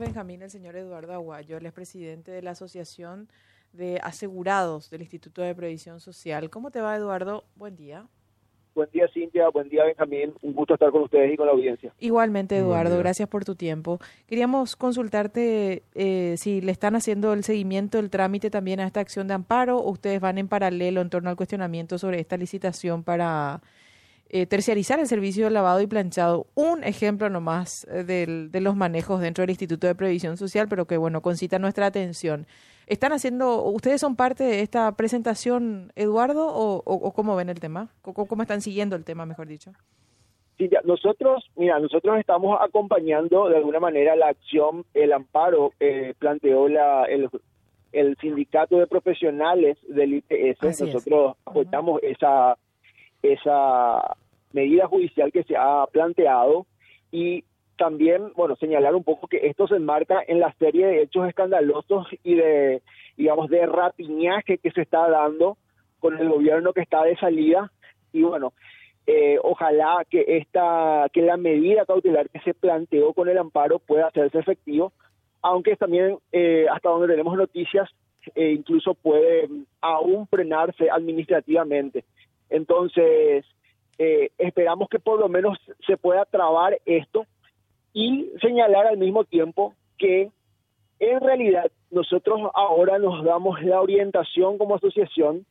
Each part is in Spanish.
Benjamín, el señor Eduardo Aguayo, él es presidente de la Asociación de Asegurados del Instituto de Previsión Social. ¿Cómo te va, Eduardo? Buen día. Buen día, Cintia. Buen día, Benjamín. Un gusto estar con ustedes y con la audiencia. Igualmente, Eduardo. Gracias por tu tiempo. Queríamos consultarte eh, si le están haciendo el seguimiento, el trámite también a esta acción de amparo o ustedes van en paralelo en torno al cuestionamiento sobre esta licitación para eh, terciarizar el servicio de lavado y planchado. Un ejemplo nomás eh, de los manejos dentro del Instituto de Previsión Social, pero que bueno, concita nuestra atención. ¿Están haciendo, ustedes son parte de esta presentación, Eduardo, o, cómo ven el tema? ¿Cómo, ¿Cómo, están siguiendo el tema, mejor dicho? Sí, ya, nosotros, mira, nosotros estamos acompañando de alguna manera la acción, el amparo eh, planteó la, el, el sindicato de profesionales del IPS. nosotros apoyamos esa esa medida judicial que se ha planteado y también, bueno, señalar un poco que esto se enmarca en la serie de hechos escandalosos y de, digamos, de rapiñaje que se está dando con el gobierno que está de salida y bueno, eh, ojalá que esta, que la medida cautelar que se planteó con el amparo pueda hacerse efectivo, aunque también eh, hasta donde tenemos noticias, eh, incluso puede aún frenarse administrativamente. Entonces, eh, esperamos que por lo menos se pueda trabar esto y señalar al mismo tiempo que en realidad nosotros ahora nos damos la orientación como asociación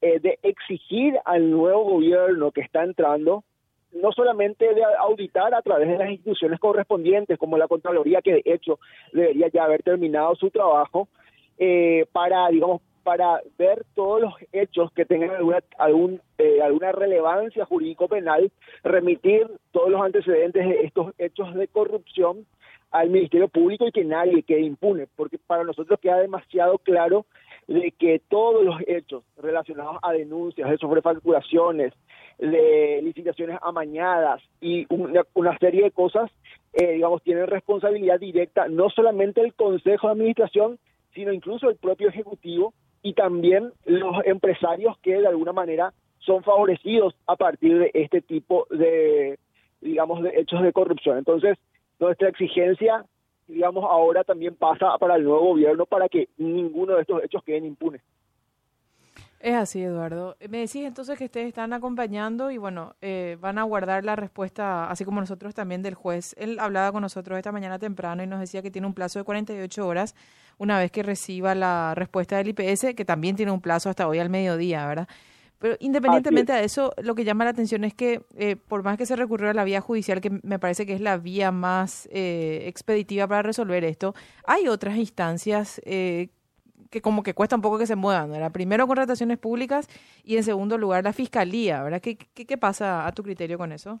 eh, de exigir al nuevo gobierno que está entrando no solamente de auditar a través de las instituciones correspondientes como la Contraloría que de hecho debería ya haber terminado su trabajo eh, para digamos para ver todos los hechos que tengan alguna, algún, eh, alguna relevancia jurídico-penal, remitir todos los antecedentes de estos hechos de corrupción al Ministerio Público y que nadie quede impune, porque para nosotros queda demasiado claro de que todos los hechos relacionados a denuncias de sobrefacturaciones, de licitaciones amañadas y una, serie de cosas, eh, digamos, tienen responsabilidad directa no solamente el Consejo de Administración, sino incluso el propio Ejecutivo y también los empresarios que de alguna manera son favorecidos a partir de este tipo de, digamos, de hechos de corrupción. Entonces, nuestra exigencia, digamos, ahora también pasa para el nuevo gobierno para que ninguno de estos hechos queden impunes. Es así, Eduardo. Me decís entonces que ustedes están acompañando y bueno, eh, van a guardar la respuesta, así como nosotros también del juez. Él hablaba con nosotros esta mañana temprano y nos decía que tiene un plazo de 48 horas una vez que reciba la respuesta del IPS, que también tiene un plazo hasta hoy al mediodía, ¿verdad? Pero independientemente de eso, lo que llama la atención es que eh, por más que se recurrió a la vía judicial, que me parece que es la vía más eh, expeditiva para resolver esto, hay otras instancias eh, que como que cuesta un poco que se muevan, ¿verdad? Primero contrataciones públicas y en segundo lugar la fiscalía, ¿verdad? ¿Qué, qué, pasa a tu criterio con eso?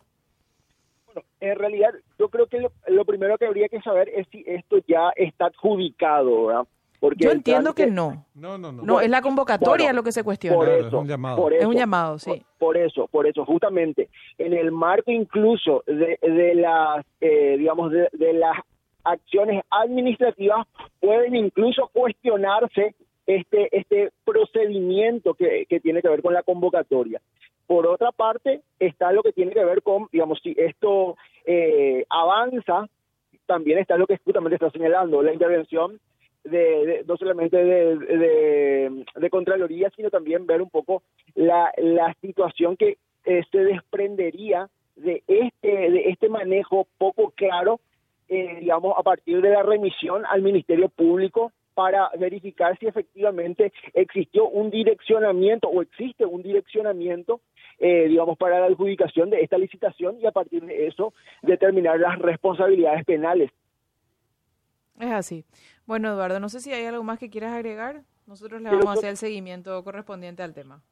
Bueno, en realidad yo creo que lo, primero que habría que saber es si esto ya está adjudicado, ¿verdad? Porque yo entiendo que no. No, no, no. No, es la convocatoria lo que se cuestiona. Por eso, es un llamado. es un llamado, sí. Por, eso, por eso, justamente, en el marco incluso de, de las, eh, digamos, de, de las acciones administrativas pueden incluso cuestionarse este, este procedimiento que, que tiene que ver con la convocatoria. Por otra parte, está lo que tiene que ver con, digamos, si esto eh, avanza, también está lo que justamente está señalando, la intervención de, no solamente de, de, de, Contraloría, sino también ver un poco la, la situación que eh, se desprendería de este, de este manejo poco claro eh, digamos, a partir de la remisión al Ministerio Público para verificar si efectivamente existió un direccionamiento o existe un direccionamiento, eh, digamos, para la adjudicación de esta licitación y a partir de eso determinar las responsabilidades penales. Es así. Bueno, Eduardo, no sé si hay algo más que quieras agregar. Nosotros le vamos a hacer el seguimiento correspondiente al tema.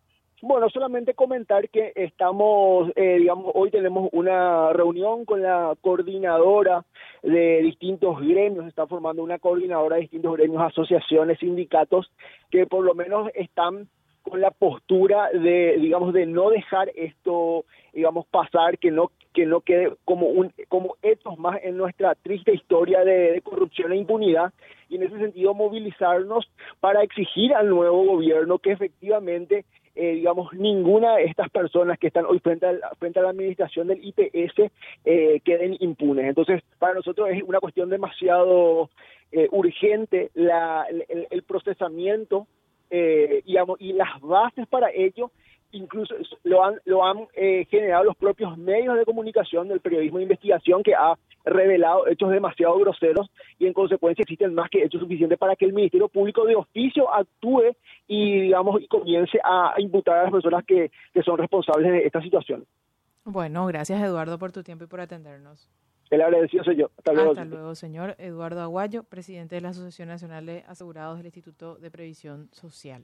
Bueno, solamente comentar que estamos, eh, digamos, hoy tenemos una reunión con la coordinadora de distintos gremios, está formando una coordinadora de distintos gremios, asociaciones, sindicatos, que por lo menos están con la postura de, digamos, de no dejar esto, digamos, pasar, que no que no quede como un como hechos más en nuestra triste historia de, corrupción e impunidad y en ese sentido movilizarnos para exigir al nuevo gobierno que efectivamente eh, digamos, ninguna de estas personas que están hoy frente, frente a la administración del IPS eh, queden impunes. Entonces, para nosotros es una cuestión demasiado, eh, urgente la, el, el procesamiento eh, digamos, y las bases para ello incluso lo han, lo han eh, generado los propios medios de comunicación del periodismo de investigación que ha revelado hechos demasiado groseros y en consecuencia existen más que hechos suficientes para que el Ministerio Público de oficio actúe y digamos y comience a, imputar a las personas que, que son responsables de esta situación. Bueno, gracias Eduardo por tu tiempo y por atendernos. El agradecido soy yo. Hasta luego. Hasta luego, señor Eduardo Aguayo, presidente de la Asociación Nacional de Asegurados del Instituto de Previsión Social.